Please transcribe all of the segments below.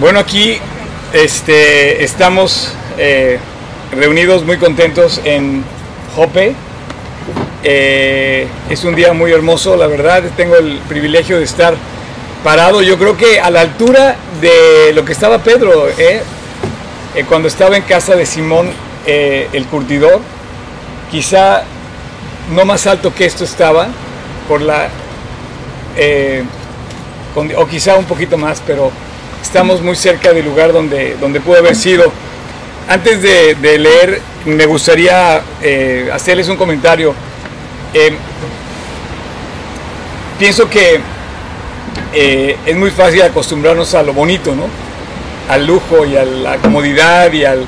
Bueno, aquí este, estamos eh, reunidos muy contentos en Jope. Eh, es un día muy hermoso, la verdad. Tengo el privilegio de estar parado, yo creo que a la altura de lo que estaba Pedro, ¿eh? cuando estaba en casa de Simón el curtidor. Quizá no más alto que esto estaba, por la o quizá un poquito más, pero estamos muy cerca del lugar donde, donde pudo haber sido. Antes de, leer, me gustaría eh, hacerles un comentario. Eh, pienso que eh, es muy fácil acostumbrarnos a lo bonito, ¿no? Al lujo y a la comodidad y al...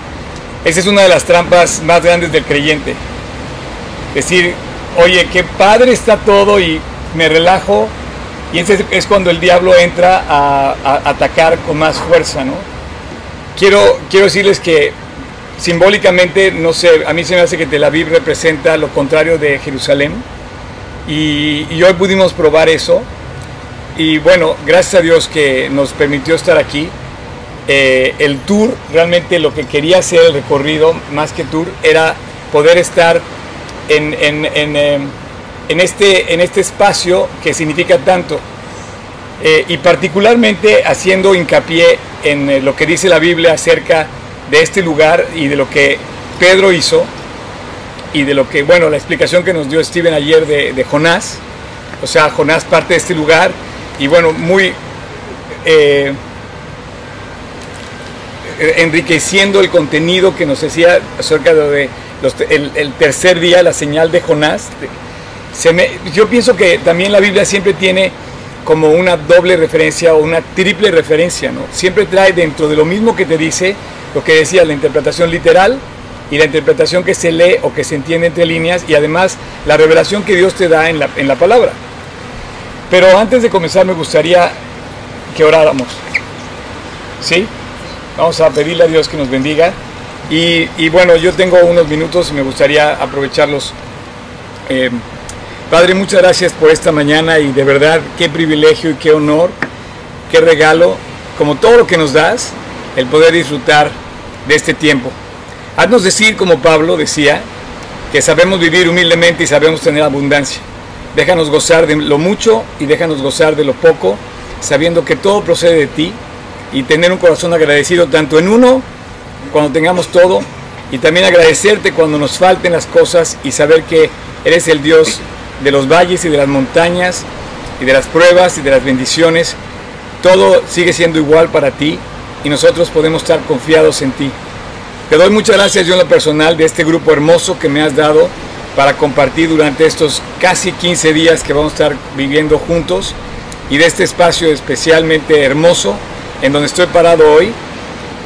Esa es una de las trampas más grandes del creyente. Decir, oye, qué padre está todo y me relajo y ese es cuando el diablo entra a, atacar con más fuerza, ¿no? Quiero, quiero decirles que simbólicamente, no sé, a mí se me hace que Tel Aviv representa lo contrario de Jerusalén. Y, hoy pudimos probar eso. Y bueno, gracias a Dios que nos permitió estar aquí. Eh, el tour, realmente lo que quería hacer el recorrido, más que tour, era poder estar en, en, en eh, este, en este espacio que significa tanto. Eh, y particularmente haciendo hincapié en eh, lo que dice la Biblia acerca de este lugar y de lo que Pedro hizo y de lo que, bueno, la explicación que nos dio Steven ayer de, Jonás, o sea, Jonás parte de este lugar y bueno, muy eh, enriqueciendo el contenido que nos decía acerca de el, el, tercer día, la señal de Jonás, yo pienso que también la Biblia siempre tiene como una doble referencia o una triple referencia, ¿no? Siempre trae dentro de lo mismo que te dice lo que decía la interpretación literal y la interpretación que se lee o que se entiende entre líneas y además la revelación que Dios te da en la, en la palabra. Pero antes de comenzar me gustaría que oráramos. ¿Sí? Vamos a pedirle a Dios que nos bendiga. Y, bueno, yo tengo unos minutos y me gustaría aprovecharlos. Eh, Padre, muchas gracias por esta mañana y de verdad qué privilegio y qué honor, qué regalo, como todo lo que nos das, el poder disfrutar de este tiempo. Haznos decir, como Pablo decía, que sabemos vivir humildemente y sabemos tener abundancia. Déjanos gozar de lo mucho y déjanos gozar de lo poco, sabiendo que todo procede de ti y tener un corazón agradecido tanto en uno, cuando tengamos todo, y también agradecerte cuando nos falten las cosas y saber que eres el Dios de los valles y de las montañas y de las pruebas y de las bendiciones, todo sigue siendo igual para ti y nosotros podemos estar confiados en ti. Te doy muchas gracias yo en lo personal de este grupo hermoso que me has dado para compartir durante estos casi 15 días que vamos a estar viviendo juntos y de este espacio especialmente hermoso en donde estoy parado hoy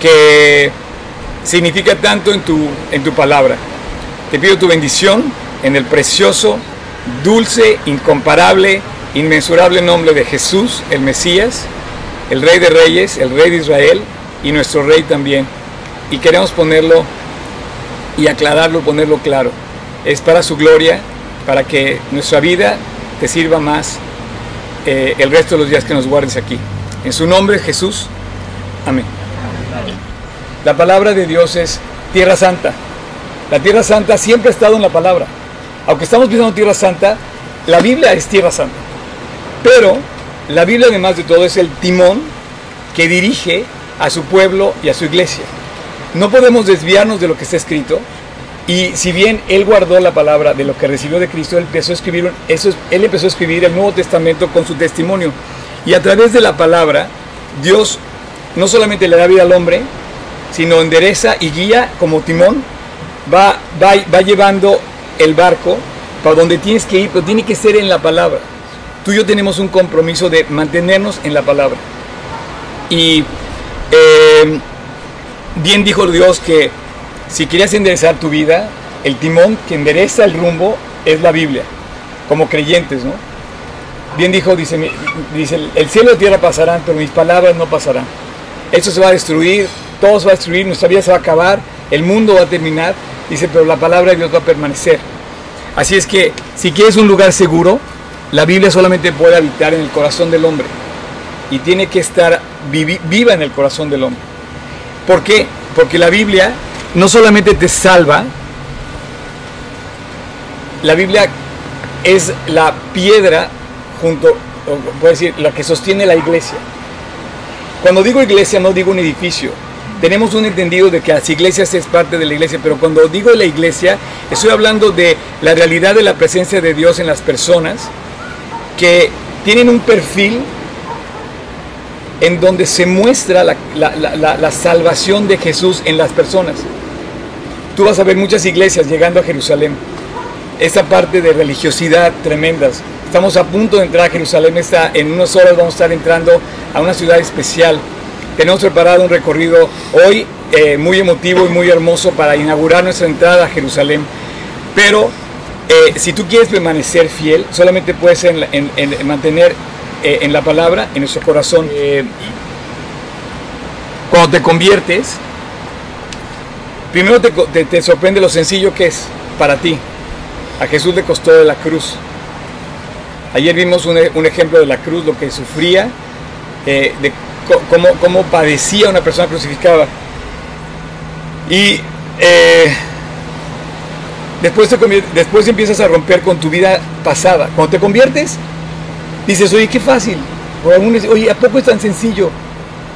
que significa tanto en tu, en tu palabra. Te pido tu bendición en el precioso dulce, incomparable, inmensurable nombre de Jesús, el Mesías, el Rey de Reyes, el Rey de Israel y nuestro Rey también. Y queremos ponerlo y aclararlo, ponerlo claro. Es para su gloria, para que nuestra vida te sirva más eh, el resto de los días que nos guardes aquí. En su nombre, Jesús. Amén. La palabra de Dios es tierra santa. La tierra santa siempre ha estado en la palabra aunque estamos pisando Tierra Santa, la Biblia es Tierra Santa. Pero la Biblia además de todo es el timón que dirige a su pueblo y a su iglesia. No podemos desviarnos de lo que está escrito. Y si bien él guardó la palabra de lo que recibió de Cristo, él empezó a escribir, él empezó a escribir el Nuevo Testamento con su testimonio. Y a través de la palabra, Dios no solamente le da vida al hombre, sino endereza y guía como timón, va, va, va llevando el barco para donde tienes que ir, pero tiene que ser en la palabra. Tú y yo tenemos un compromiso de mantenernos en la palabra. Y em, bien dijo Dios que si quieres enderezar tu vida, el timón que endereza el rumbo es la Biblia, como creyentes, ¿no? Bien dijo, dice, dice el cielo y la tierra pasarán, pero mis palabras no pasarán. Esto se va a destruir, todo se va a destruir, nuestra vida se va a acabar, el mundo va a terminar, Dice, pero la palabra de Dios va a permanecer. Así es que si quieres un lugar seguro, la Biblia solamente puede habitar en el corazón del hombre y tiene que estar viva en el corazón del hombre. ¿Por qué? Porque la Biblia no solamente te salva, la Biblia es la piedra junto, puedo decir, la que sostiene la iglesia. Cuando digo iglesia no digo un edificio. Tenemos un entendido de que las iglesias es parte de la iglesia, pero cuando digo la iglesia estoy hablando de la realidad de la presencia de Dios en las personas que tienen un perfil en donde se muestra la, salvación de Jesús en las personas. Tú vas a ver muchas iglesias llegando a Jerusalén. Esa parte de religiosidad tremendas. Estamos a punto de entrar a Jerusalén. Está, en unas horas vamos a estar entrando a una ciudad especial. Tenemos preparado un recorrido hoy eh, muy emotivo y muy hermoso para inaugurar nuestra entrada a Jerusalén. Pero eh, si tú quieres permanecer fiel, solamente puedes en, mantener eh, en la palabra, en nuestro corazón. cuando te conviertes, primero te, sorprende lo sencillo que es para ti. A Jesús le costó de la cruz. Ayer vimos un, ejemplo de la cruz, lo que sufría, eh, de cómo, padecía una persona crucificada. Y eh, después, después empiezas a romper con tu vida pasada. Cuando te conviertes, dices, oye, qué fácil. oye, ¿a poco es tan sencillo?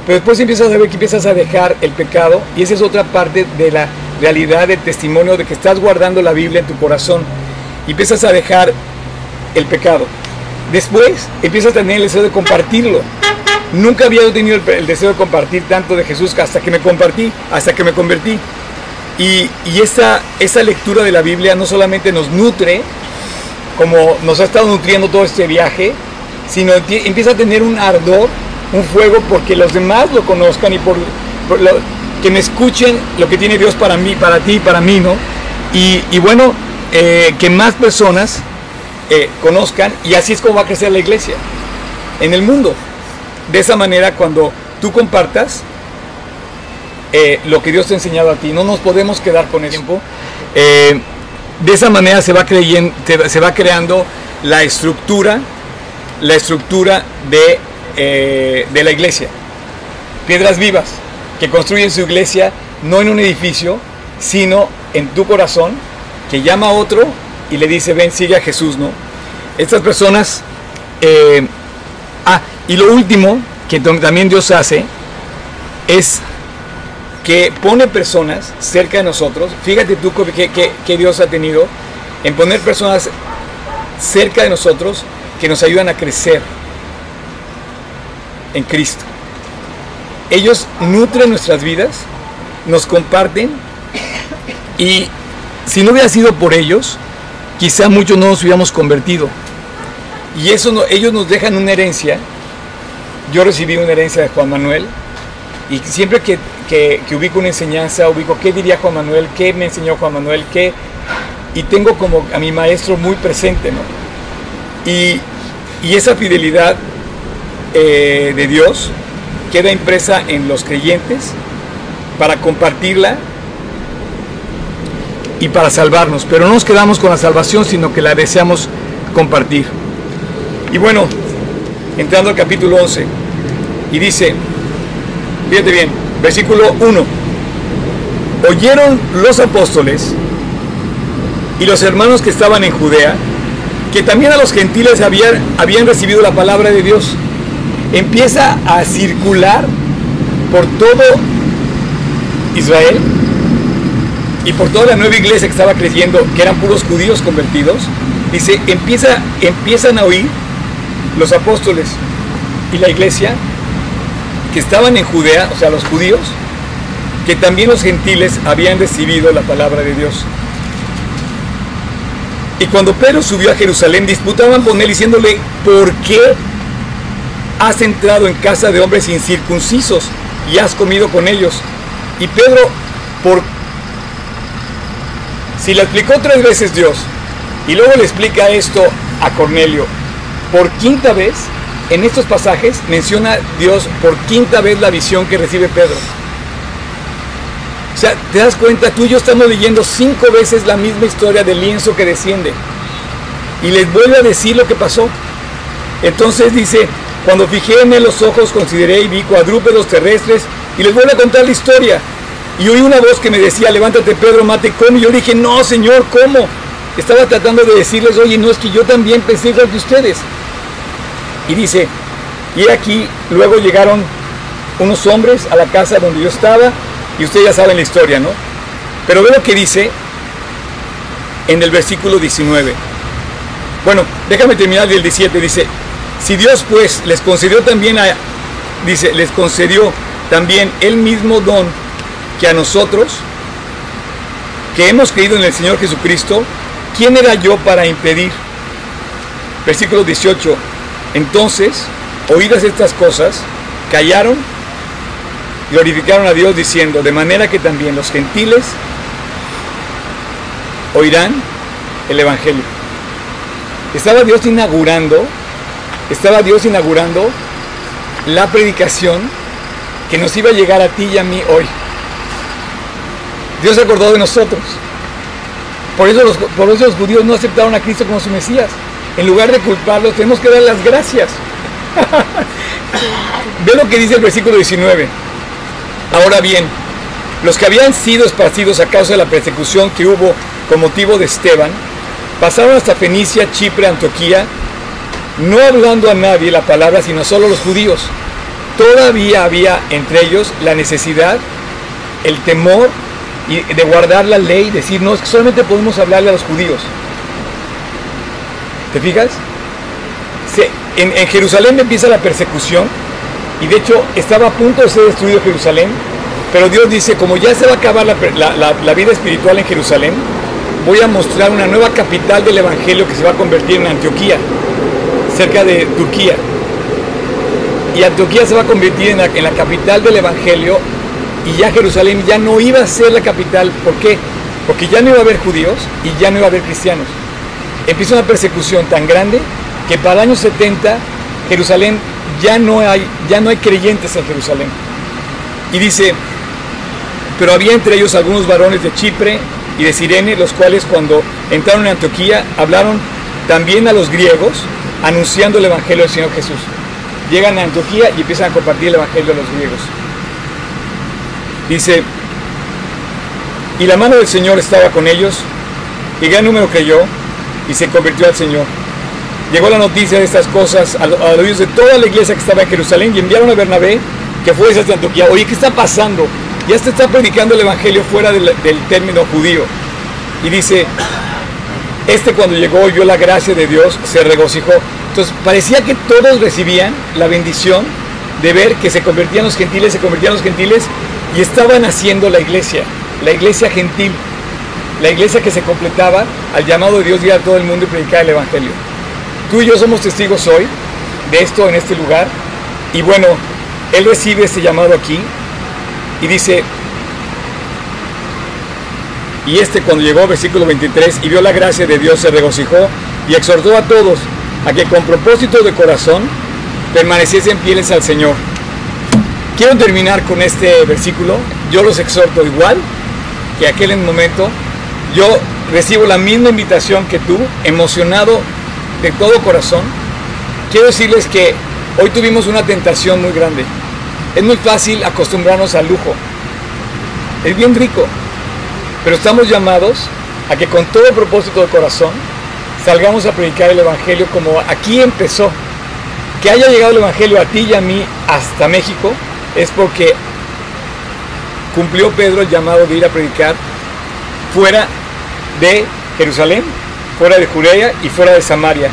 Pero después empiezas a ver que empiezas a dejar el pecado y esa es otra parte de la realidad del testimonio de que estás guardando la Biblia en tu corazón y empiezas a dejar el pecado. Después empiezas a tener el deseo de compartirlo. Nunca había tenido el, deseo de compartir tanto de Jesús hasta que me compartí, hasta que me convertí. Y, esa, esa lectura de la Biblia no solamente nos nutre, como nos ha estado nutriendo todo este viaje, sino empieza a tener un ardor un fuego porque los demás lo conozcan y por, que me escuchen lo que tiene Dios para mí, para ti para mí, ¿no? Y, bueno, eh, que más personas eh, conozcan y así es como va a crecer la iglesia en el mundo. De esa manera, cuando tú compartas eh, lo que Dios te ha enseñado a ti, no nos podemos quedar con el tiempo. de esa manera se va, creyendo, se va creando la estructura, la estructura de eh, de la iglesia. Piedras vivas que construyen su iglesia no en un edificio, sino en tu corazón, que llama a otro y le dice, ven, sigue a Jesús, ¿no? Estas personas... Eh, ah, y lo último que también Dios hace es que pone personas cerca de nosotros. Fíjate tú que, que, Dios ha tenido en poner personas cerca de nosotros que nos ayudan a crecer, en Cristo. Ellos nutren nuestras vidas, nos comparten y si no hubiera sido por ellos, quizá muchos no nos hubiéramos convertido. Y eso no, ellos nos dejan una herencia. Yo recibí una herencia de Juan Manuel y siempre que, ubico una enseñanza, ubico qué diría Juan Manuel, qué me enseñó Juan Manuel, qué... Y tengo como a mi maestro muy presente, ¿no? Y, y esa fidelidad eh, de Dios queda impresa en los creyentes para compartirla y para salvarnos. Pero no nos quedamos con la salvación, sino que la deseamos compartir. Y bueno, entrando al capítulo 11, y dice, fíjate bien, versículo 1, oyeron los apóstoles y los hermanos que estaban en Judea, que también a los gentiles habían, habían recibido la palabra de Dios. Empieza a circular por todo Israel y por toda la nueva iglesia que estaba creciendo, que eran puros judíos convertidos, dice, empieza, empiezan a oír los apóstoles y la iglesia que estaban en Judea, o sea, los judíos, que también los gentiles habían recibido la palabra de Dios. Y cuando Pedro subió a Jerusalén, disputaban con él diciéndole, ¿por qué has entrado en casa de hombres incircuncisos y has comido con ellos. Y Pedro, por si le explicó tres veces Dios y luego le explica esto a Cornelio, por quinta vez en estos pasajes menciona Dios por quinta vez la visión que recibe Pedro. O sea, te das cuenta, tú y yo estamos leyendo cinco veces la misma historia del lienzo que desciende. Y les vuelve a decir lo que pasó. Entonces dice, Cuando fijé en los ojos, consideré y vi cuadrúpedos terrestres y les voy a contar la historia. Y oí una voz que me decía, levántate Pedro, mate, come. Y yo dije, no, Señor, ¿cómo? Estaba tratando de decirles, oye, no es que yo también pensé igual que ustedes. Y dice, y aquí luego llegaron unos hombres a la casa donde yo estaba, y ustedes ya saben la historia, ¿no? Pero ve lo que dice en el versículo 19. Bueno, déjame terminar del 17. Dice, si Dios pues les concedió también a, dice, les concedió también el mismo don que a nosotros, que hemos creído en el Señor Jesucristo, ¿quién era yo para impedir? Versículo 18. Entonces, oídas estas cosas, callaron, glorificaron a Dios diciendo, de manera que también los gentiles oirán el Evangelio. Estaba Dios inaugurando, estaba Dios inaugurando la predicación que nos iba a llegar a ti y a mí hoy. Dios se acordó de nosotros. Por eso, los, por eso los judíos no aceptaron a Cristo como su Mesías. En lugar de culparlos, tenemos que dar las gracias. Ve lo que dice el versículo 19. Ahora bien, los que habían sido esparcidos a causa de la persecución que hubo con motivo de Esteban, pasaron hasta Fenicia, Chipre, Antioquía, no hablando a nadie la palabra, sino solo a los judíos. Todavía había entre ellos la necesidad, el temor de guardar la ley, decir, no, es que solamente podemos hablarle a los judíos. ¿Te fijas? en, Jerusalén empieza la persecución y de hecho estaba a punto de ser destruido Jerusalén, pero Dios dice, como ya se va a acabar la, vida espiritual en Jerusalén, voy a mostrar una nueva capital del Evangelio que se va a convertir en Antioquía, cerca de Turquía. Y Antioquía se va a convertir en la, capital del Evangelio y ya Jerusalén ya no iba a ser la capital. ¿Por qué? Porque ya no iba a haber judíos y ya no iba a haber cristianos. Empieza una persecución tan grande que para el año 70 Jerusalén ya no hay, ya no hay creyentes en Jerusalén. Y dice, pero había entre ellos algunos varones de Chipre y de Sirene, los cuales cuando entraron en Antioquía hablaron también a los griegos, anunciando el Evangelio del Señor Jesús. Llegan a Antioquía y empiezan a compartir el Evangelio a los griegos. Dice, y la mano del Señor estaba con ellos, y gran número creyó y se convirtió al Señor. Llegó la noticia de estas cosas a, los oídos de toda la iglesia que estaba en Jerusalén y enviaron a Bernabé que fue desde Antioquía. Oye, ¿qué está pasando? Ya está predicando el Evangelio fuera del, término judío. Y dice, este cuando llegó vio la gracia de Dios, se regocijó. Entonces parecía que todos recibían la bendición de ver que se convertían los gentiles, se convertían los gentiles y estaban haciendo la iglesia, la iglesia gentil, la iglesia que se completaba al llamado de Dios ir a todo el mundo y predicar el Evangelio. Tú y yo somos testigos hoy de esto en este lugar y bueno, él recibe este llamado aquí y dice, y este cuando llegó, versículo 23, y vio la gracia de Dios, se regocijó y exhortó a todos a que con propósito de corazón permaneciesen fieles al Señor. Quiero terminar con este versículo. Yo los exhorto igual que aquel en momento. Yo recibo la misma invitación que tú, emocionado de todo corazón. Quiero decirles que hoy tuvimos una tentación muy grande. Es muy fácil acostumbrarnos al lujo. Es bien rico. Pero estamos llamados a que con todo propósito de corazón salgamos a predicar el Evangelio como aquí empezó. Que haya llegado el Evangelio a ti y a mí hasta México es porque cumplió Pedro el llamado de ir a predicar fuera de Jerusalén, fuera de Judea y fuera de Samaria,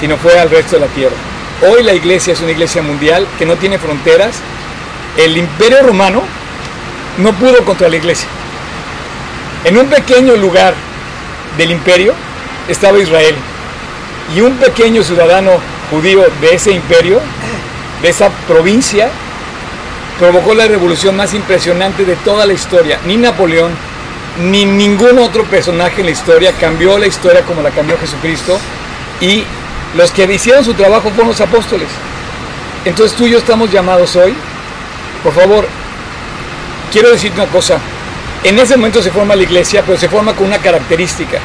sino fuera al resto de la tierra. Hoy la iglesia es una iglesia mundial que no tiene fronteras. El imperio romano no pudo contra la iglesia. En un pequeño lugar del imperio estaba Israel y un pequeño ciudadano judío de ese imperio, de esa provincia, provocó la revolución más impresionante de toda la historia. Ni Napoleón, ni ningún otro personaje en la historia cambió la historia como la cambió Jesucristo. Y los que hicieron su trabajo fueron los apóstoles. Entonces tú y yo estamos llamados hoy. Por favor, quiero decirte una cosa. En ese momento se forma la iglesia, pero se forma con una característica.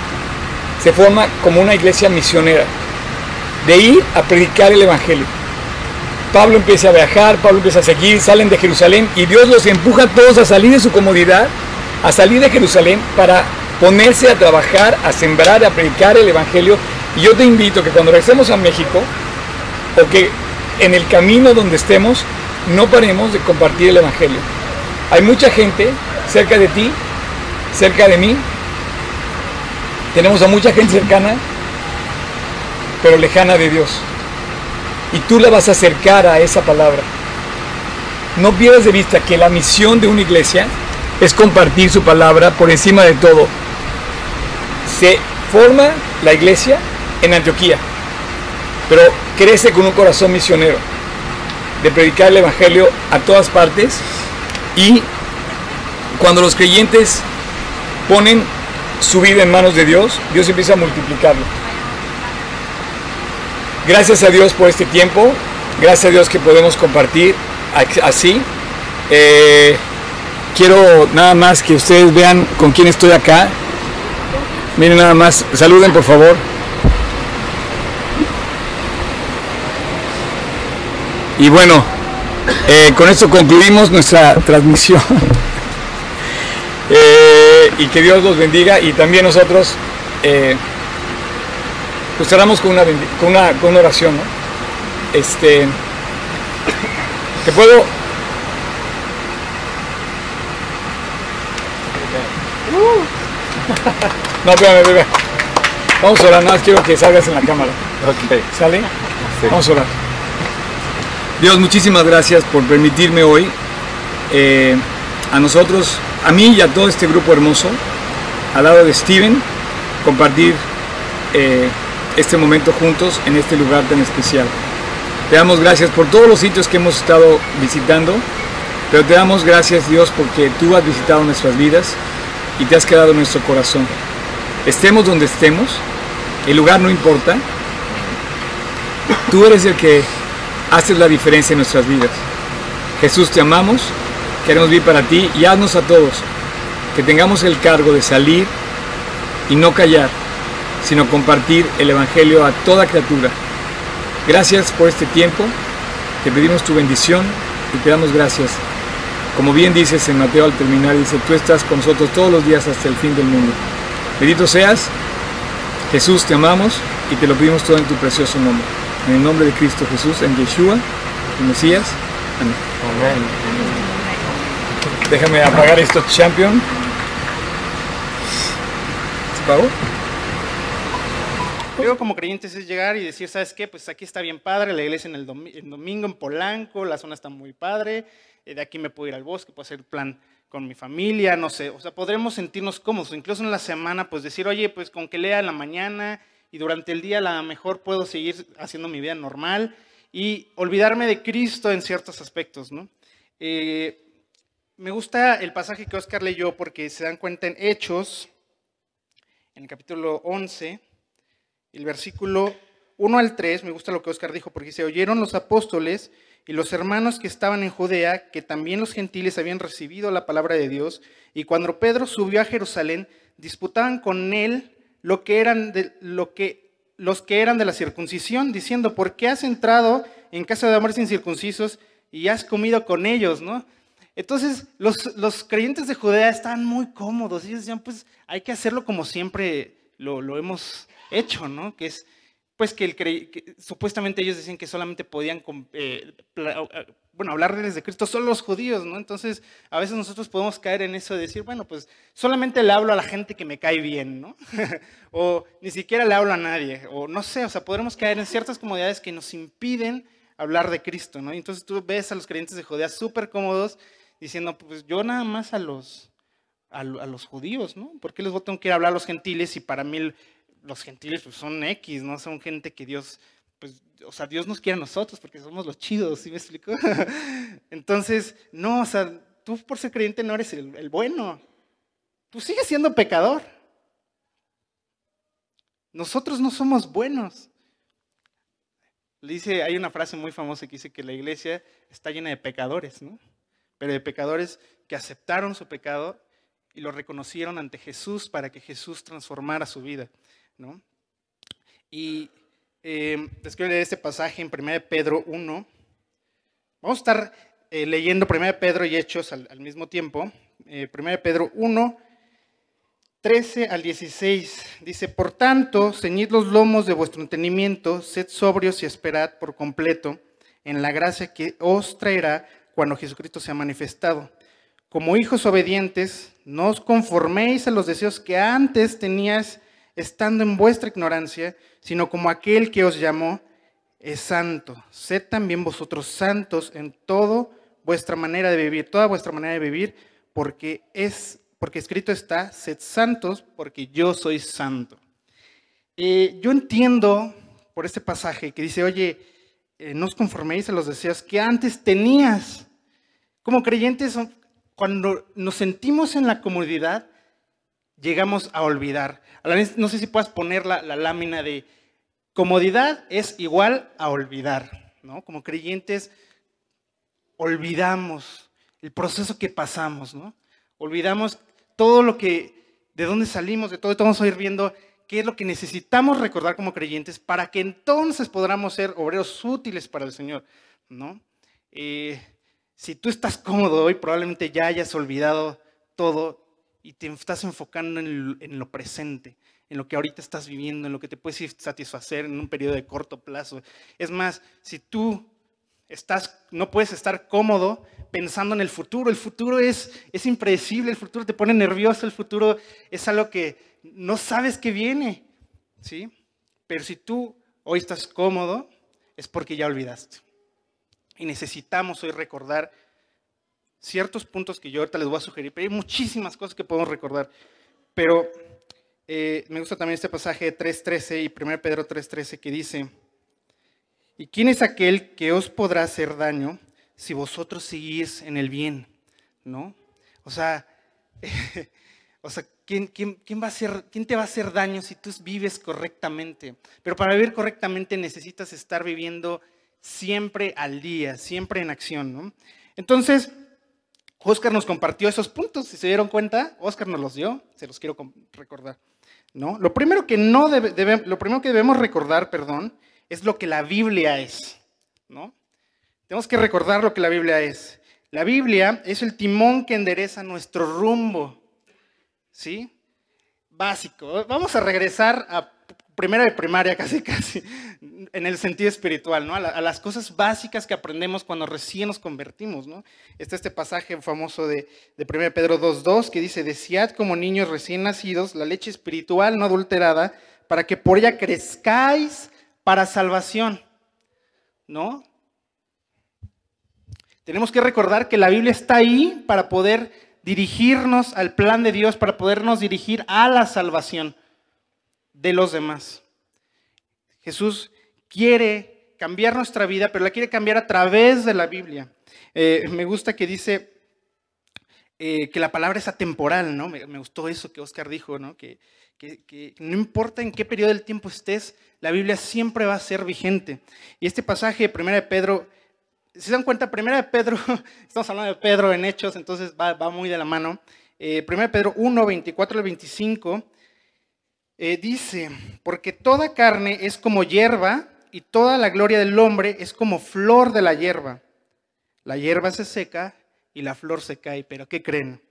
Se forma como una iglesia misionera. De ir a predicar el Evangelio. Pablo empieza a viajar, Pablo empieza a seguir, salen de Jerusalén y Dios los empuja a todos a salir de su comodidad, a salir de Jerusalén para ponerse a trabajar, a sembrar, a predicar el Evangelio. Y yo te invito que cuando regresemos a México, o que en el camino donde estemos, no paremos de compartir el Evangelio. Hay mucha gente cerca de ti, cerca de mí. Tenemos a mucha gente cercana, pero lejana de Dios. Y tú la vas a acercar a esa palabra. No pierdas de vista que la misión de una iglesia es compartir su palabra por encima de todo. Se forma la iglesia en Antioquía, pero crece con un corazón misionero de predicar el Evangelio a todas partes y cuando los creyentes ponen su vida en manos de Dios, Dios empieza a multiplicarlo. Gracias a Dios por este tiempo, gracias a Dios que podemos compartir así. Eh, quiero nada más que ustedes vean con quién estoy acá. Miren nada más, saluden por favor. Y bueno, eh, con esto concluimos nuestra transmisión. Eh, y que Dios los bendiga y también nosotros eh, pues cerramos con una, con una, con una oración. ¿no? Este, que puedo No, espérame, espérame. Vamos a orar, nada más quiero que salgas en la cámara. Ok. ¿Sale? Sí. Vamos a orar. Dios, muchísimas gracias por permitirme hoy eh, a nosotros, a mí y a todo este grupo hermoso, al lado de Steven, compartir eh, este momento juntos en este lugar tan especial. Te damos gracias por todos los sitios que hemos estado visitando, pero te damos gracias Dios porque tú has visitado nuestras vidas y te has quedado en nuestro corazón. Estemos donde estemos, el lugar no importa, tú eres el que haces la diferencia en nuestras vidas. Jesús, te amamos, queremos vivir para ti y haznos a todos que tengamos el cargo de salir y no callar, sino compartir el Evangelio a toda criatura. Gracias por este tiempo, te pedimos tu bendición y te damos gracias. Como bien dices en Mateo al terminar, dice, tú estás con nosotros todos los días hasta el fin del mundo. Bendito seas, Jesús, te amamos y te lo pedimos todo en tu precioso nombre. En el nombre de Cristo Jesús, en Yeshua, el Mesías. Amén. Déjame apagar esto, champion. ¿Se apagó? Creo como creyentes es llegar y decir, ¿sabes qué? Pues aquí está bien padre, la iglesia en el, domi- el domingo en Polanco, la zona está muy padre, de aquí me puedo ir al bosque, puedo hacer plan con mi familia, no sé, o sea, podremos sentirnos cómodos, incluso en la semana, pues decir, oye, pues con que lea en la mañana y durante el día a lo mejor puedo seguir haciendo mi vida normal y olvidarme de Cristo en ciertos aspectos, ¿no? Eh, me gusta el pasaje que Oscar leyó porque se dan cuenta en Hechos, en el capítulo 11, el versículo 1 al 3, me gusta lo que Oscar dijo, porque dice, oyeron los apóstoles y los hermanos que estaban en Judea, que también los gentiles habían recibido la palabra de Dios, y cuando Pedro subió a Jerusalén, disputaban con él lo que eran de, lo que, los que eran de la circuncisión, diciendo, ¿por qué has entrado en casa de hombres incircuncisos y has comido con ellos? ¿no? Entonces, los, los creyentes de Judea estaban muy cómodos. Ellos decían, pues hay que hacerlo como siempre lo, lo hemos hecho, ¿no? Que es, pues que, el que supuestamente ellos decían que solamente podían, eh, eh, hablarles de Cristo solo los judíos, ¿no? Entonces, a veces nosotros podemos caer en eso de decir, bueno, pues solamente le hablo a la gente que me cae bien, ¿no? o ni siquiera le hablo a nadie, o no sé, o sea, podremos caer en ciertas comodidades que nos impiden hablar de Cristo, ¿no? Y Entonces tú ves a los creyentes de Judea súper cómodos diciendo, pues yo nada más a los, a, lo- a los judíos, ¿no? ¿Por qué les tengo que ir a hablar a los gentiles si para mí los gentiles pues, son X, ¿no? Son gente que Dios, pues, o sea, Dios nos quiere a nosotros porque somos los chidos, ¿sí me explico? Entonces, no, o sea, tú por ser creyente no eres el, el bueno. Tú sigues siendo pecador. Nosotros no somos buenos. Dice, hay una frase muy famosa que dice que la iglesia está llena de pecadores, ¿no? Pero de pecadores que aceptaron su pecado y lo reconocieron ante Jesús para que Jesús transformara su vida, ¿no? Y eh, les quiero leer este pasaje en 1 Pedro 1, Vamos a estar eh, leyendo 1 Pedro y Hechos al, mismo tiempo. Eh, 1 Pedro 1, 13 al 16. Dice, por tanto, ceñid los lomos de vuestro entendimiento, sed sobrios y esperad por completo en la gracia que os traerá cuando Jesucristo sea manifestado. Como hijos obedientes, no os conforméis a los deseos que antes tenías estando en vuestra ignorancia, sino como aquel que os llamó es santo. Sed también vosotros santos en todo vuestra manera de vivir, toda vuestra manera de vivir, porque es porque escrito está, sed santos, porque yo soy santo. Eh, yo entiendo por este pasaje que dice, oye, eh, no os conforméis a los deseos que antes tenías. Como creyentes, cuando nos sentimos en la comodidad, llegamos a olvidar. No sé si puedas poner la, lámina de comodidad es igual a olvidar. ¿no? Como creyentes, olvidamos el proceso que pasamos, ¿no? Olvidamos todo lo que, de dónde salimos, de todo, y vamos a ir viendo qué es lo que necesitamos recordar como creyentes para que entonces podamos ser obreros útiles para el Señor. Eh, si tú estás cómodo hoy, probablemente ya hayas olvidado todo y te estás enfocando en, en lo presente, en lo que ahorita estás viviendo, en lo que te puedes satisfacer en un periodo de corto plazo. Es más, si tú estás, no puedes estar cómodo pensando en el futuro. El futuro es, es impredecible, el futuro te pone nervioso, el futuro es algo que no sabes que viene. ¿sí? Pero si tú hoy estás cómodo, es porque ya olvidaste. Y necesitamos hoy recordar ciertos puntos que yo ahorita les voy a sugerir, pero hay muchísimas cosas que podemos recordar. Pero eh, me gusta también este pasaje de 3.13 y 1 Pedro 3.13 que dice, ¿Y quién es aquel que os podrá hacer daño si vosotros seguís en el bien? ¿No? O sea, o sea ¿quién, quién, va a hacer, ¿quién te va a hacer daño si tú vives correctamente? Pero para vivir correctamente necesitas estar viviendo siempre al día, siempre en acción, ¿no? Entonces, Oscar nos compartió esos puntos, si se dieron cuenta, Oscar nos los dio, se los quiero recordar, ¿no? Lo primero que, no lo primero que debemos recordar, perdón, es lo que la Biblia es, ¿no? Tenemos que recordar lo que la Biblia es. La Biblia es el timón que endereza nuestro rumbo, ¿sí? Básico. Vamos a regresar a primera de primaria, casi, casi, en el sentido espiritual, ¿no? A, las cosas básicas que aprendemos cuando recién nos convertimos, ¿no? Está este pasaje famoso de, de 1 Pedro 2.2 que dice, desead como niños recién nacidos la leche espiritual no adulterada para que por ella crezcáis para salvación, ¿no? Tenemos que recordar que la Biblia está ahí para poder dirigirnos al plan de Dios, para podernos dirigir a la salvación de los demás. Jesús quiere cambiar nuestra vida, pero la quiere cambiar a través de la Biblia. Eh, me gusta que dice eh, que la palabra es atemporal, ¿no? Me, gustó eso que Oscar dijo, ¿no? Que, no importa en qué periodo del tiempo estés, la Biblia siempre va a ser vigente. Y este pasaje de 1 de Pedro, si se dan cuenta, 1 de Pedro, estamos hablando de Pedro en Hechos, entonces va, muy de la mano. Eh, 1 de Pedro 1, 24 al 25, eh, dice, porque toda carne es como hierba y toda la gloria del hombre es como flor de la hierba. La hierba se seca y la flor se cae, pero ¿qué creen?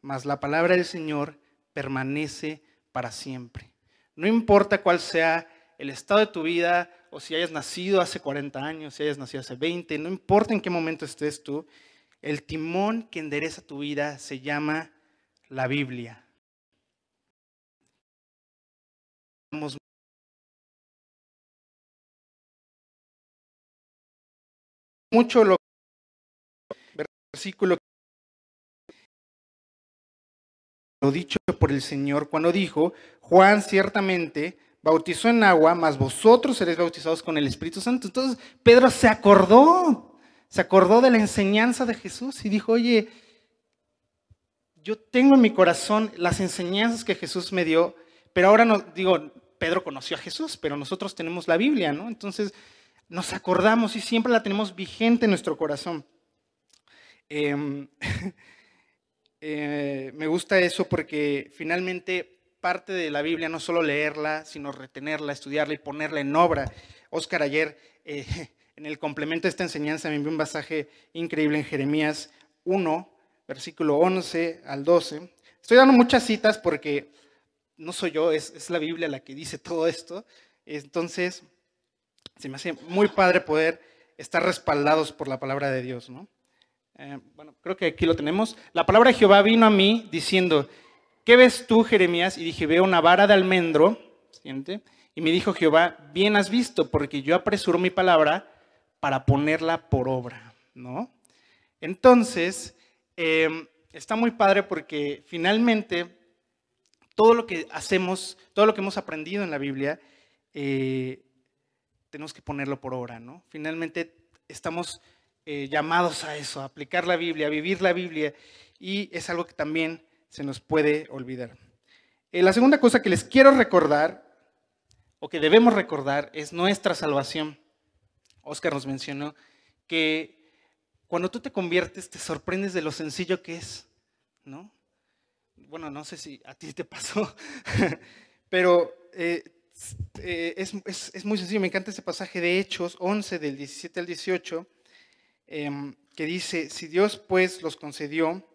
Mas la palabra del Señor permanece para siempre. No importa cuál sea el estado de tu vida o si hayas nacido hace 40 años, si hayas nacido hace 20, no importa en qué momento estés tú, el timón que endereza tu vida se llama la Biblia. Mucho lo versículo dicho por el Señor cuando dijo, Juan ciertamente bautizó en agua, mas vosotros seréis bautizados con el Espíritu Santo. Entonces Pedro se acordó, se acordó de la enseñanza de Jesús y dijo, oye, yo tengo en mi corazón las enseñanzas que Jesús me dio, pero ahora no, digo, Pedro conoció a Jesús, pero nosotros tenemos la Biblia, ¿no? Entonces nos acordamos y siempre la tenemos vigente en nuestro corazón. Eh, Eh, me gusta eso porque finalmente parte de la Biblia no solo leerla, sino retenerla, estudiarla y ponerla en obra. Oscar ayer eh, en el complemento de esta enseñanza me envió un pasaje increíble en Jeremías 1, versículo 11 al 12. Estoy dando muchas citas porque no soy yo, es, es la Biblia la que dice todo esto. Entonces, se me hace muy padre poder estar respaldados por la palabra de Dios, ¿no? Eh, bueno, creo que aquí lo tenemos. La palabra de Jehová vino a mí diciendo, ¿qué ves tú, Jeremías? Y dije, veo una vara de almendro. Siguiente. Y me dijo Jehová, bien has visto, porque yo apresuro mi palabra para ponerla por obra, ¿no? Entonces, em, está muy padre porque finalmente todo lo que hacemos, todo lo que hemos aprendido en la Biblia, eh, tenemos que ponerlo por obra, ¿no? Finalmente estamos eh, llamados a eso, a aplicar la Biblia, a vivir la Biblia, y es algo que también se nos puede olvidar. Eh, la segunda cosa que les quiero recordar, o que debemos recordar, es nuestra salvación. Oscar nos mencionó que cuando tú te conviertes te sorprendes de lo sencillo que es, ¿no? Bueno, no sé si a ti te pasó, pero eh, es, es, muy sencillo. Me encanta ese pasaje de Hechos 11, del 17 al 18, Em, que dice, si Dios pues los concedió,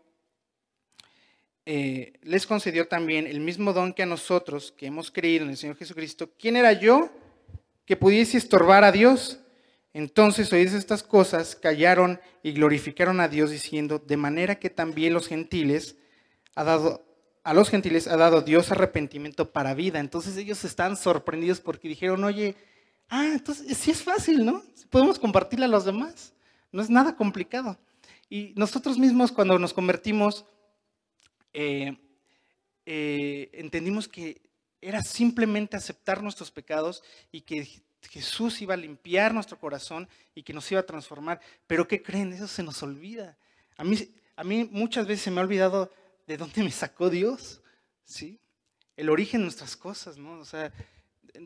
eh, les concedió también el mismo don que a nosotros, que hemos creído en el Señor Jesucristo, ¿quién era yo que pudiese estorbar a Dios? Entonces oídos estas cosas, callaron y glorificaron a Dios diciendo, de manera que también los gentiles ha dado, a los gentiles ha dado Dios arrepentimiento para vida. Entonces ellos están sorprendidos porque dijeron, oye, ah, entonces sí es fácil, ¿no? Podemos compartirla a los demás. No es nada complicado. Y nosotros mismos cuando nos convertimos, eh, eh, entendimos que era simplemente aceptar nuestros pecados y que Jesús iba a limpiar nuestro corazón y que nos iba a transformar. Pero ¿qué creen? Eso se nos olvida. A mí, a mí muchas veces se me ha olvidado de dónde me sacó Dios, ¿sí? El origen de nuestras cosas, ¿no? O sea,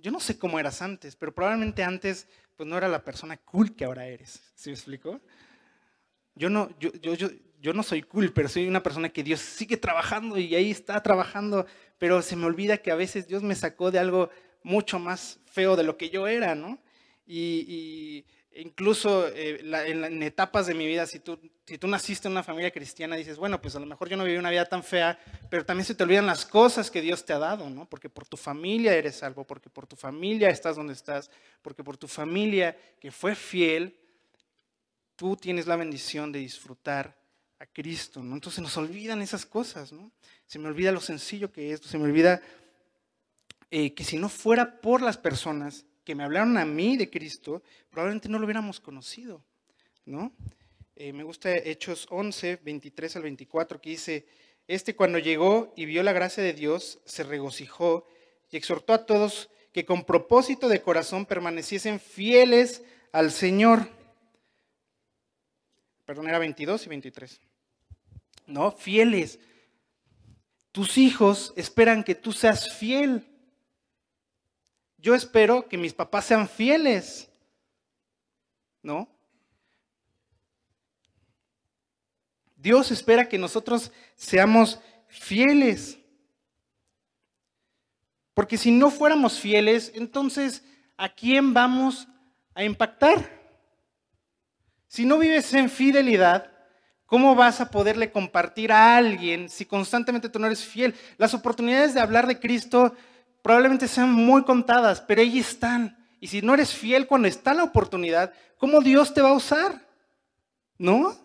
yo no sé cómo eras antes, pero probablemente antes pues no era la persona cool que ahora eres. ¿Sí me explico? Yo no, yo, yo, yo, yo no soy cool, pero soy una persona que Dios sigue trabajando y ahí está trabajando, pero se me olvida que a veces Dios me sacó de algo mucho más feo de lo que yo era, ¿no? y incluso eh, en, etapas de mi vida, si tú, si tú naciste en una familia cristiana, dices, bueno, pues a lo mejor yo no viví una vida tan fea, pero también se te olvidan las cosas que Dios te ha dado, ¿no? Porque por tu familia eres salvo, porque por tu familia estás donde estás, porque por tu familia que fue fiel, tú tienes la bendición de disfrutar a Cristo, ¿no? Entonces nos olvidan esas cosas, ¿no? Se me olvida lo sencillo que es, se me olvida eh, que si no fuera por las personas que me hablaron a mí de Cristo, probablemente no lo hubiéramos conocido, ¿no? Eh, me gusta Hechos 11, 23 al 24, que dice, este cuando llegó y vio la gracia de Dios, se regocijó y exhortó a todos que con propósito de corazón permaneciesen fieles al Señor. Perdón, era 22 y 23. No, fieles. Tus hijos esperan que tú seas fiel. Yo espero que mis papás sean fieles, ¿no? Dios espera que nosotros seamos fieles. Porque si no fuéramos fieles, entonces, ¿a quién vamos a impactar? Si no vives en fidelidad, ¿cómo vas a poderle compartir a alguien si constantemente tú no eres fiel? Las oportunidades de hablar de Cristo probablemente sean muy contadas, pero ahí están. Y si no eres fiel cuando está la oportunidad, ¿cómo Dios te va a usar? ¿No?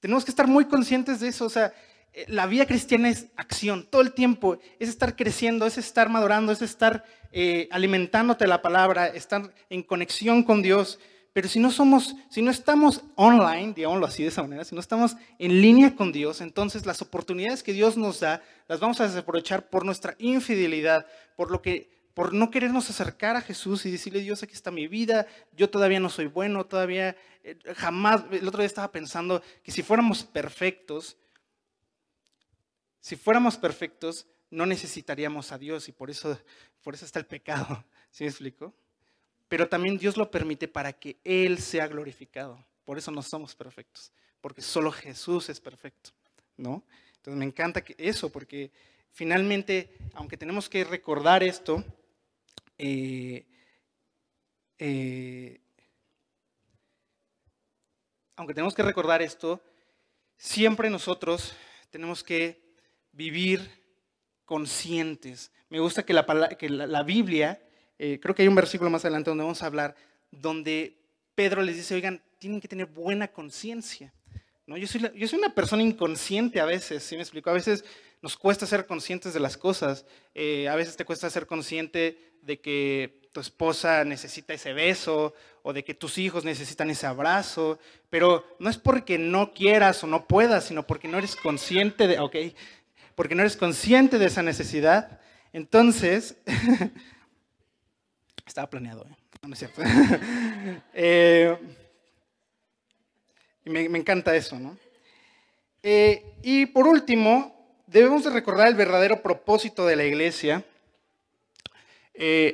Tenemos que estar muy conscientes de eso. O sea, eh, la vida cristiana es acción todo el tiempo. Es estar creciendo, es estar madurando, es estar eh, alimentándote la palabra, estar en conexión con Dios. Pero si no somos, si no estamos online, digámoslo así de esa manera, si no estamos en línea con Dios, entonces las oportunidades que Dios nos da las vamos a desaprovechar por nuestra infidelidad, por lo que por no querernos acercar a Jesús y decirle, Dios, aquí está mi vida, yo todavía no soy bueno, todavía eh, jamás, el otro día estaba pensando que si fuéramos perfectos, si fuéramos perfectos, no necesitaríamos a Dios y por eso, por eso está el pecado. ¿Sí me explico? Pero también Dios lo permite para que Él sea glorificado. Por eso no somos perfectos, porque solo Jesús es perfecto, ¿no? Entonces me encanta eso, porque finalmente, aunque tenemos que recordar esto, eh, eh, aunque tenemos que recordar esto, siempre nosotros tenemos que vivir conscientes. Me gusta que la, Biblia, eh, creo que hay un versículo más adelante donde vamos a hablar, donde Pedro les dice, oigan, tienen que tener buena conciencia. ¿no? Yo, soy yo soy una persona inconsciente a veces, ¿sí me explico? A veces nos cuesta ser conscientes de las cosas. Eh, a veces te cuesta ser consciente de que tu esposa necesita ese beso o de que tus hijos necesitan ese abrazo, pero no es porque no quieras o no puedas, sino porque no eres consciente de, ok, porque no eres consciente de esa necesidad. Entonces, estaba planeado, ¿eh? no, es cierto. Eh, me, me, encanta eso, ¿no? Eh, y por último, debemos de recordar el verdadero propósito de la iglesia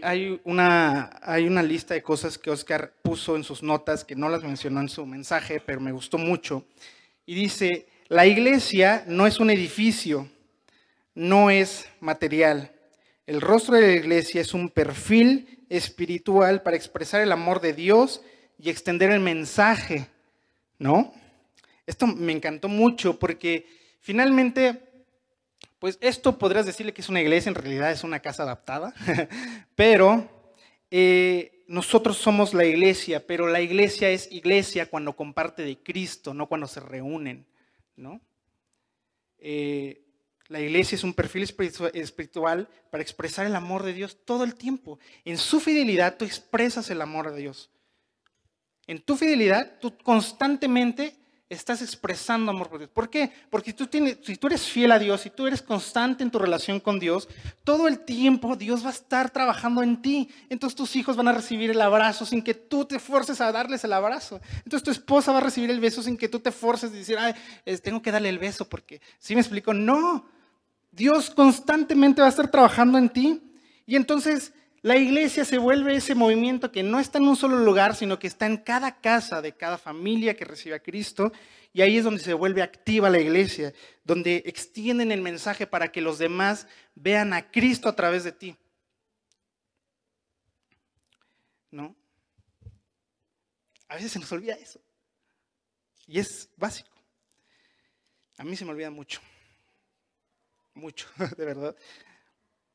hay, una, hay una lista de cosas que Oscar puso en sus notas, que no las mencionó en su mensaje, pero me gustó mucho. Y dice, la iglesia no es un edificio, no es material. El rostro de la iglesia es un perfil espiritual para expresar el amor de Dios y extender el mensaje, ¿no? Esto me encantó mucho porque finalmente pues esto podrías decirle que es una iglesia, en realidad es una casa adaptada, pero eh, nosotros somos la iglesia, pero la iglesia es iglesia cuando comparte de Cristo, no cuando se reúnen, ¿no? Eh, la iglesia es un perfil espiritual para expresar el amor de Dios todo el tiempo. En su fidelidad tú expresas el amor de Dios. En tu fidelidad tú constantemente estás expresando amor por Dios. ¿Por qué? Porque tú tienes, si tú eres fiel a Dios, si tú eres constante en tu relación con Dios, todo el tiempo Dios va a estar trabajando en ti. Entonces tus hijos van a recibir el abrazo sin que tú te forces a darles el abrazo. Entonces tu esposa va a recibir el beso sin que tú te forces a decir, Ay, tengo que darle el beso porque, ¿sí me explico? No, Dios constantemente va a estar trabajando en ti. Y entonces la iglesia se vuelve ese movimiento que no está en un solo lugar, sino que está en cada casa de cada familia que recibe a Cristo. Y ahí es donde se vuelve activa la iglesia, donde extienden el mensaje para que los demás vean a Cristo a través de ti. ¿No? A veces se nos olvida eso. Y es básico. A mí se me olvida mucho. Mucho, de verdad.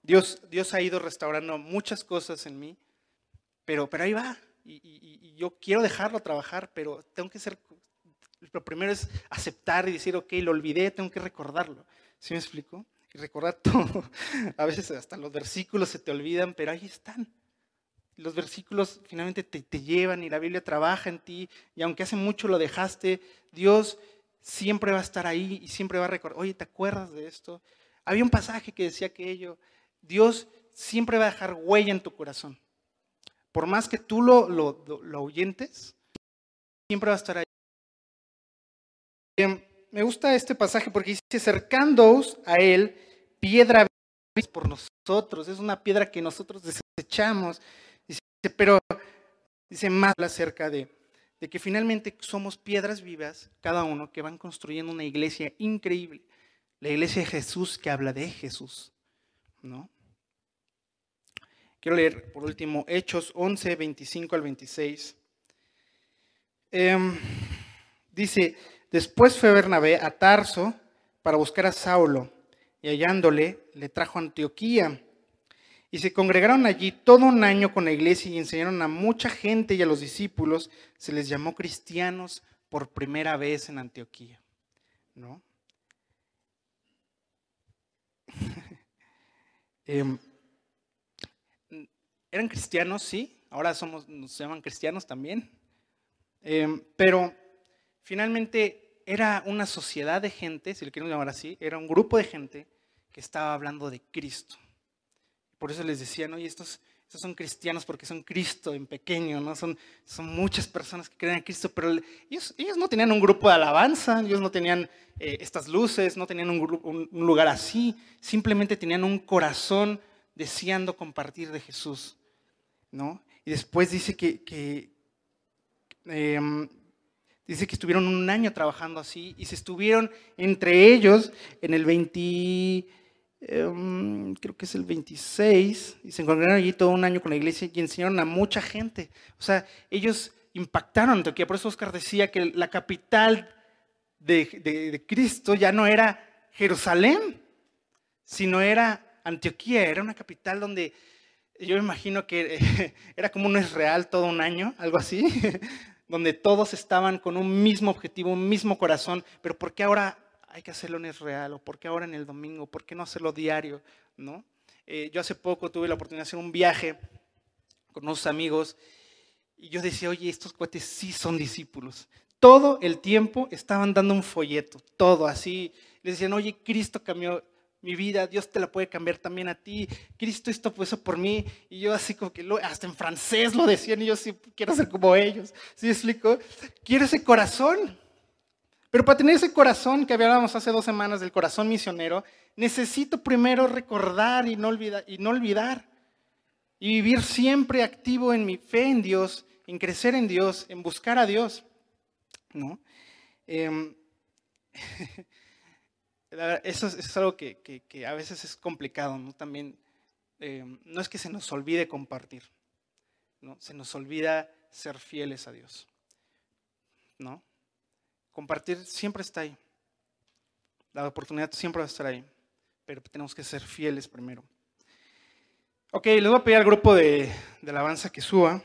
Dios, Dios ha ido restaurando muchas cosas en mí, pero, pero ahí va. Y, yo quiero dejarlo trabajar, pero tengo que ser, lo primero es aceptar y decir, ok, lo olvidé, tengo que recordarlo. ¿Sí me explico? Y recordar todo. A veces hasta los versículos se te olvidan, pero ahí están. Los versículos finalmente te, te llevan y la Biblia trabaja en ti. Y aunque hace mucho lo dejaste, Dios siempre va a estar ahí y siempre va a recordar, oye, ¿te acuerdas de esto? Había un pasaje que decía que ello, Dios siempre va a dejar huella en tu corazón. Por más que tú lo, lo, lo ahuyentes, siempre va a estar ahí. Em, me gusta este pasaje porque dice, acercándoos a Él, piedra por nosotros. Es una piedra que nosotros desechamos. Dice, pero dice más acerca de, de que finalmente somos piedras vivas, cada uno, que van construyendo una iglesia increíble. La iglesia de Jesús que habla de Jesús. ¿no? Quiero leer por último Hechos 11, 25 al 26. Em, dice, después fue Bernabé a Tarso para buscar a Saulo y hallándole le trajo a Antioquía. Y se congregaron allí todo un año con la iglesia y enseñaron a mucha gente y a los discípulos. Se les llamó cristianos por primera vez en Antioquía. ¿No? Em, eran cristianos, sí, ahora somos, nos llaman cristianos también, em, pero finalmente era una sociedad de gente, si lo queremos llamar así, era un grupo de gente que estaba hablando de Cristo. Por eso les decían, oye, estos, estos son cristianos porque son Cristo en pequeño, ¿no? Son, son muchas personas que creen en Cristo, pero ellos, no tenían un grupo de alabanza, ellos no tenían eh, estas luces, no tenían un, un, lugar así, simplemente tenían un corazón deseando compartir de Jesús, ¿no? Y después dice que, que em, dice que estuvieron un año trabajando así y se estuvieron entre ellos en el 20 em, creo que es el 26, y se encontraron allí todo un año con la iglesia y enseñaron a mucha gente. O sea, ellos impactaron Antioquía. Por eso Oscar decía que la capital de, Cristo ya no era Jerusalén, sino era Antioquía. Era una capital donde yo me imagino que era como un Israel todo un año, algo así, donde todos estaban con un mismo objetivo, un mismo corazón. Pero ¿por qué ahora hay que hacerlo en Israel? ¿O por qué ahora en el domingo? ¿Por qué no hacerlo diario? ¿No? Eh, yo hace poco tuve la oportunidad de hacer un viaje con unos amigos y yo decía, oye, estos cuates sí son discípulos. Todo el tiempo estaban dando un folleto, todo así. Les decían, oye, Cristo cambió mi vida, Dios te la puede cambiar también a ti. Cristo esto puso por mí. Y yo así como que hasta en francés lo decían y yo sí quiero ser como ellos. ¿Sí explico? Quiero ese corazón. Pero para tener ese corazón que hablábamos hace dos semanas del corazón misionero, necesito primero recordar y no olvidar. Y, no olvidar, y vivir siempre activo en mi fe en Dios en crecer en Dios, en buscar a Dios. ¿no? Em, eso, es, algo que, a veces es complicado, ¿no? También em, no es que se nos olvide compartir, ¿no? Se nos olvida ser fieles a Dios, ¿no? Compartir siempre está ahí. La oportunidad siempre va a estar ahí, pero tenemos que ser fieles primero. Ok, les voy a pedir al grupo de, de alabanza que suba.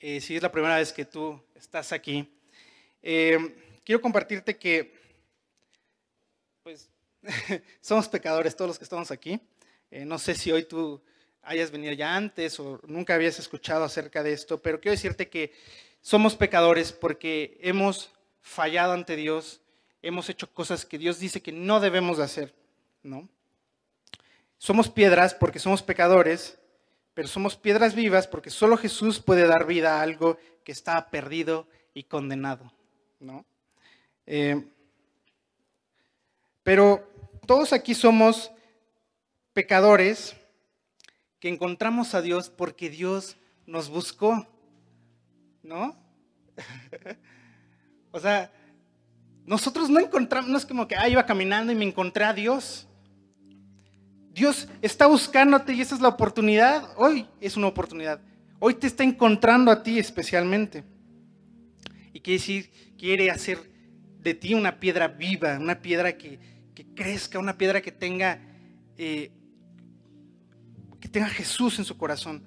Eh, si es la primera vez que tú estás aquí, eh, quiero compartirte que pues, somos pecadores todos los que estamos aquí. Eh, no sé si hoy tú hayas venido ya antes o nunca habías escuchado acerca de esto, pero quiero decirte que somos pecadores porque hemos fallado ante Dios, hemos hecho cosas que Dios dice que no debemos de hacer, ¿no? Somos piedras porque somos pecadores pero somos piedras vivas porque solo Jesús puede dar vida a algo que está perdido y condenado. ¿no? Eh, pero todos aquí somos pecadores que encontramos a Dios porque Dios nos buscó, ¿no? o sea, nosotros no encontramos, no es como que, ah, iba caminando y me encontré a Dios. Dios está buscándote y esa es la oportunidad. Hoy es una oportunidad. Hoy te está encontrando a ti especialmente. Y quiere decir, quiere hacer de ti una piedra viva, una piedra que, crezca, una piedra que tenga, eh, que tenga Jesús en su corazón.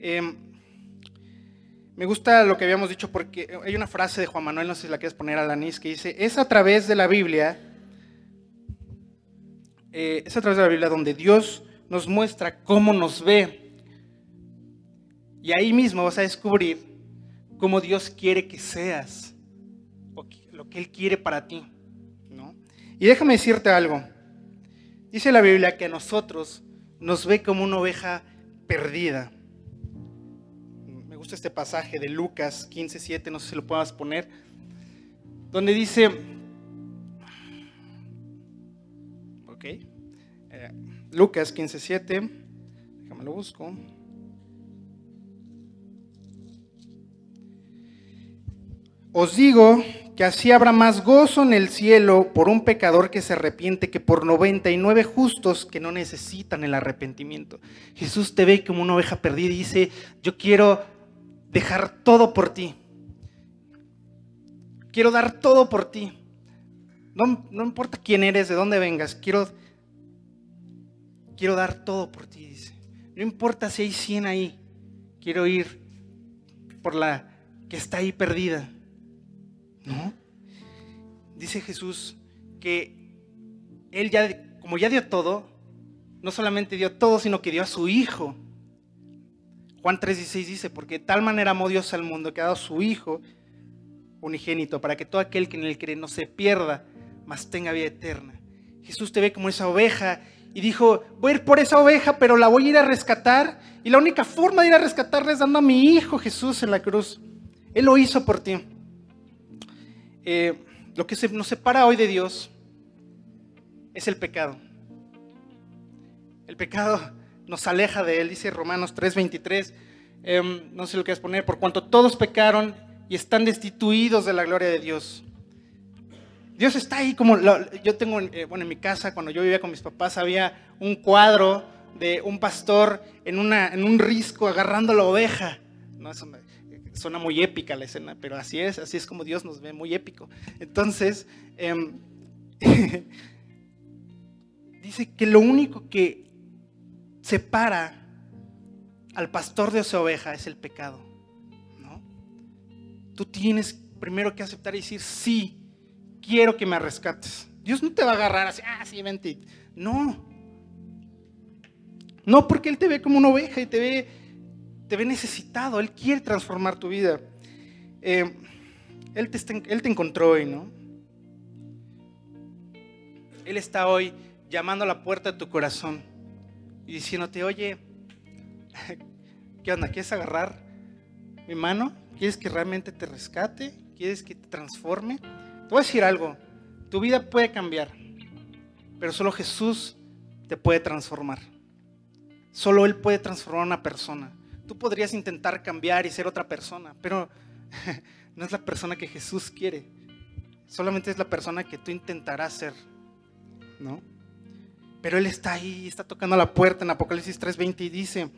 Em, me gusta lo que habíamos dicho porque hay una frase de Juan Manuel, no sé si la quieres poner a que dice, es a través de la Biblia eh, es a través de la Biblia donde Dios nos muestra cómo nos ve. Y ahí mismo vas a descubrir cómo Dios quiere que seas, lo que Él quiere para ti. Y déjame decirte algo. Dice la Biblia que a nosotros nos ve como una oveja perdida. Este pasaje de Lucas 15:7, no sé si lo puedas poner, donde dice, Eh, Lucas 15:7. Déjame lo busco. Os digo que así habrá más gozo en el cielo por un pecador que se arrepiente que por 99 justos que no necesitan el arrepentimiento. Jesús te ve como una oveja perdida y dice, yo quiero dejar todo por ti. Quiero dar todo por ti. No, no importa quién eres, de dónde vengas, quiero quiero dar todo por ti, dice. No importa si hay 100 ahí, quiero ir por la que está ahí perdida. ¿No? Dice Jesús que Él ya, como ya dio todo, no solamente dio todo, sino que dio a su Hijo. Juan 3:16 dice, porque de tal manera amó Dios al mundo que ha dado su Hijo unigénito, para que todo aquel que en él cree no se pierda, mas tenga vida eterna. Jesús te ve como esa oveja y dijo, voy a ir por esa oveja, pero la voy a ir a rescatar. Y la única forma de ir a rescatarla es dando a mi hijo Jesús en la cruz. Él lo hizo por ti. Eh, lo que nos separa hoy de Dios es el pecado. El pecado nos aleja de Él, dice Romanos 3:23. Em, no sé lo que es poner, por cuanto todos pecaron y están destituidos de la gloria de Dios. Dios está ahí como, yo tengo, eh, bueno, en mi casa, cuando yo vivía con mis papás, había un cuadro de un pastor en, una, en un risco agarrando la oveja. ¿no? suena muy épica la escena, pero así es, así es como Dios nos ve, muy épico. Entonces, em, dice que lo único que separa al pastor de esa oveja es el pecado. ¿no? Tú tienes primero que aceptar y decir, sí, quiero que me rescates. Dios no te va a agarrar así, ah, sí, vente. No. No porque Él te ve como una oveja y te ve, te ve necesitado. Él quiere transformar tu vida. Eh, él, te él te encontró hoy, ¿no? Él está hoy llamando a la puerta de tu corazón y diciéndote, oye, ¿qué onda? ¿Quieres agarrar mi mano? ¿Quieres que realmente te rescate? ¿Quieres que te transforme? Te voy a decir algo, tu vida puede cambiar, pero solo Jesús te puede transformar. Solo Él puede transformar a una persona. Tú podrías intentar cambiar y ser otra persona, pero no es la persona que Jesús quiere. Solamente es la persona que tú intentarás ser. ¿No? Pero Él está ahí, está tocando la puerta en Apocalipsis 3:20 y dice,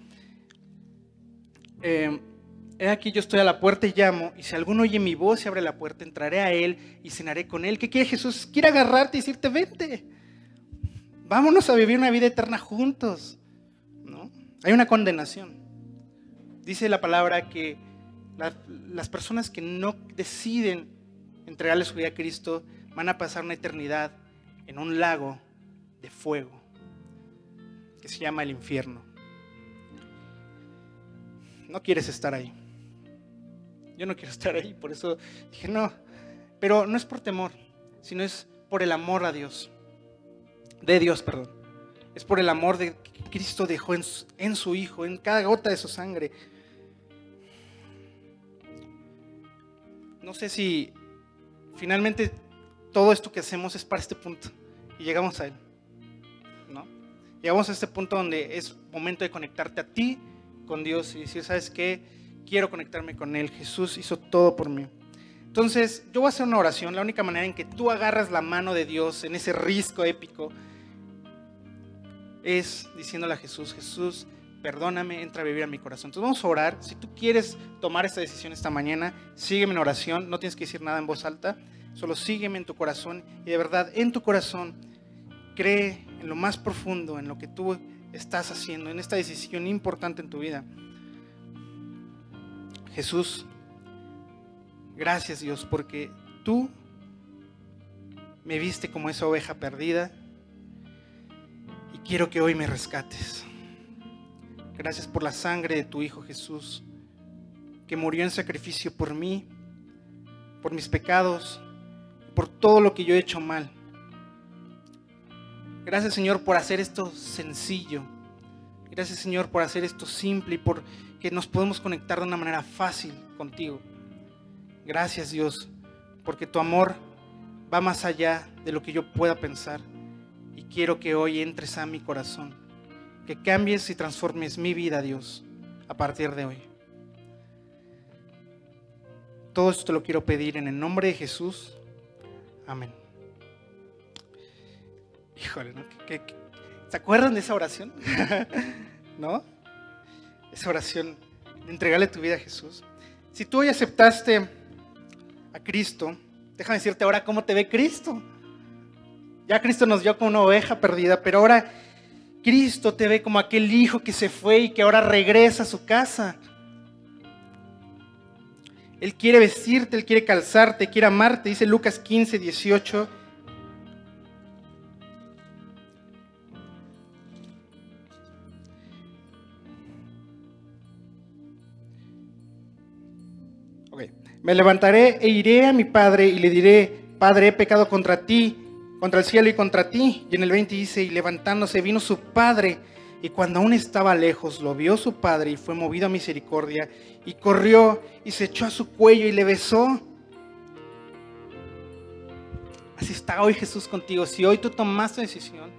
eh, he aquí yo estoy a la puerta y llamo, y si alguno oye mi voz y abre la puerta, entraré a Él y cenaré con Él. ¿Qué quiere Jesús? Quiere agarrarte y decirte, vente, vámonos a vivir una vida eterna juntos. ¿No? Hay una condenación. Dice la palabra que las personas que no deciden entregarle su vida a Cristo van a pasar una eternidad en un lago de fuego que se llama el infierno. No quieres estar ahí. Yo no quiero estar ahí, por eso dije no. Pero no es por temor, sino es por el amor a Dios. De Dios, perdón. Es por el amor de que Cristo dejó en su, en su Hijo, en cada gota de su sangre. No sé si finalmente todo esto que hacemos es para este punto y llegamos a Él. Llegamos a este punto donde es momento de conectarte a ti con Dios y decir, ¿sabes qué? Quiero conectarme con Él. Jesús hizo todo por mí. Entonces, yo voy a hacer una oración. La única manera en que tú agarras la mano de Dios en ese risco épico es diciéndole a Jesús, Jesús, perdóname, entra a vivir a mi corazón. Entonces vamos a orar. Si tú quieres tomar esta decisión esta mañana, sígueme en oración. No tienes que decir nada en voz alta. Solo sígueme en tu corazón. Y de verdad, en tu corazón, cree en lo más profundo, en lo que tú estás haciendo, en esta decisión importante en tu vida. Jesús, gracias Dios, porque tú me viste como esa oveja perdida y quiero que hoy me rescates. Gracias por la sangre de tu Hijo Jesús, que murió en sacrificio por mí, por mis pecados, por todo lo que yo he hecho mal. Gracias Señor por hacer esto sencillo. Gracias Señor por hacer esto simple y por que nos podemos conectar de una manera fácil contigo. Gracias Dios, porque tu amor va más allá de lo que yo pueda pensar. Y quiero que hoy entres a mi corazón, que cambies y transformes mi vida, Dios, a partir de hoy. Todo esto te lo quiero pedir en el nombre de Jesús. Amén. Híjole, ¿no? se acuerdan de esa oración? ¿No? Esa oración de entregarle tu vida a Jesús. Si tú hoy aceptaste a Cristo, déjame decirte ahora cómo te ve Cristo. Ya Cristo nos dio como una oveja perdida, pero ahora Cristo te ve como aquel hijo que se fue y que ahora regresa a su casa. Él quiere vestirte, Él quiere calzarte, quiere amarte. Dice Lucas 15, 18. Me levantaré e iré a mi padre y le diré, Padre, he pecado contra ti, contra el cielo y contra ti. Y en el 20 dice, y levantándose vino su padre, y cuando aún estaba lejos, lo vio su padre y fue movido a misericordia, y corrió y se echó a su cuello y le besó. Así está hoy Jesús contigo. Si hoy tú tomaste decisión,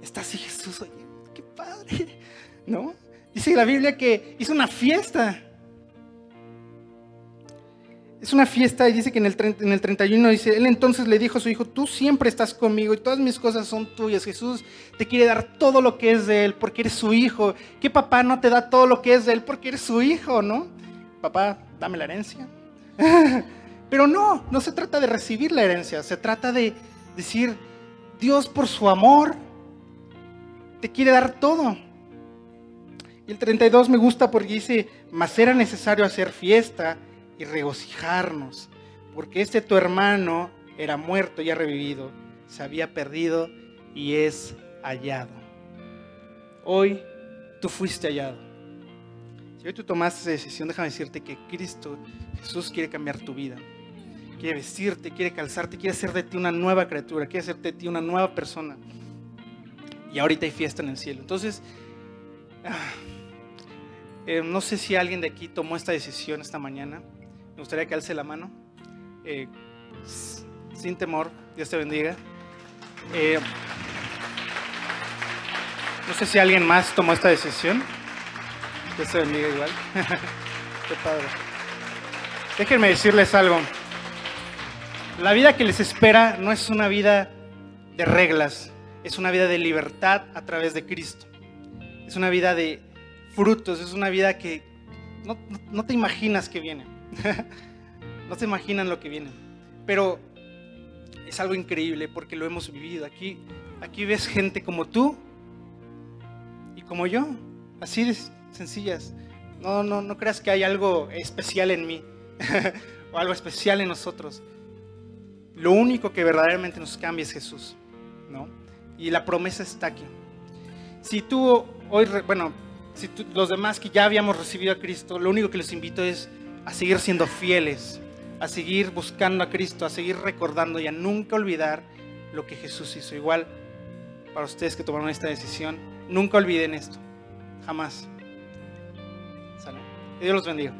está así Jesús, oye, qué padre, ¿no? Dice la Biblia que hizo una fiesta es una fiesta y dice que en el, en el 31 dice, él entonces le dijo a su hijo, tú siempre estás conmigo y todas mis cosas son tuyas. Jesús te quiere dar todo lo que es de él porque eres su hijo. ¿Qué papá no te da todo lo que es de él porque eres su hijo, no? Papá, dame la herencia. Pero no, no se trata de recibir la herencia, se trata de decir, Dios por su amor te quiere dar todo. Y el 32 me gusta porque dice, mas era necesario hacer fiesta y regocijarnos, porque este tu hermano era muerto y ha revivido, se había perdido y es hallado. Hoy tú fuiste hallado. Si hoy tú tomaste esa decisión, déjame decirte que Cristo, Jesús quiere cambiar tu vida. Quiere vestirte, quiere calzarte, quiere hacer de ti una nueva criatura, quiere hacer de ti una nueva persona. Y ahorita hay fiesta en el cielo. Entonces, ah, eh, no sé si alguien de aquí tomó esta decisión esta mañana. Me gustaría que alce la mano. Eh, sin temor, Dios te bendiga. Eh, no sé si alguien más tomó esta decisión. Dios te bendiga igual. Qué padre. Déjenme decirles algo. La vida que les espera no es una vida de reglas, es una vida de libertad a través de Cristo. Es una vida de frutos, es una vida que no, no te imaginas que viene. no se imaginan lo que viene. Pero es algo increíble porque lo hemos vivido. Aquí, aquí ves gente como tú y como yo, así de sencillas. No, no, no creas que hay algo especial en mí o algo especial en nosotros. Lo único que verdaderamente nos cambia es Jesús, ¿no? Y la promesa está aquí. Si tú hoy, bueno, si los demás que ya habíamos recibido a Cristo, lo único que les invito es a seguir siendo fieles, a seguir buscando a Cristo, a seguir recordando y a nunca olvidar lo que Jesús hizo. Igual para ustedes que tomaron esta decisión, nunca olviden esto, jamás. Que Dios los bendiga.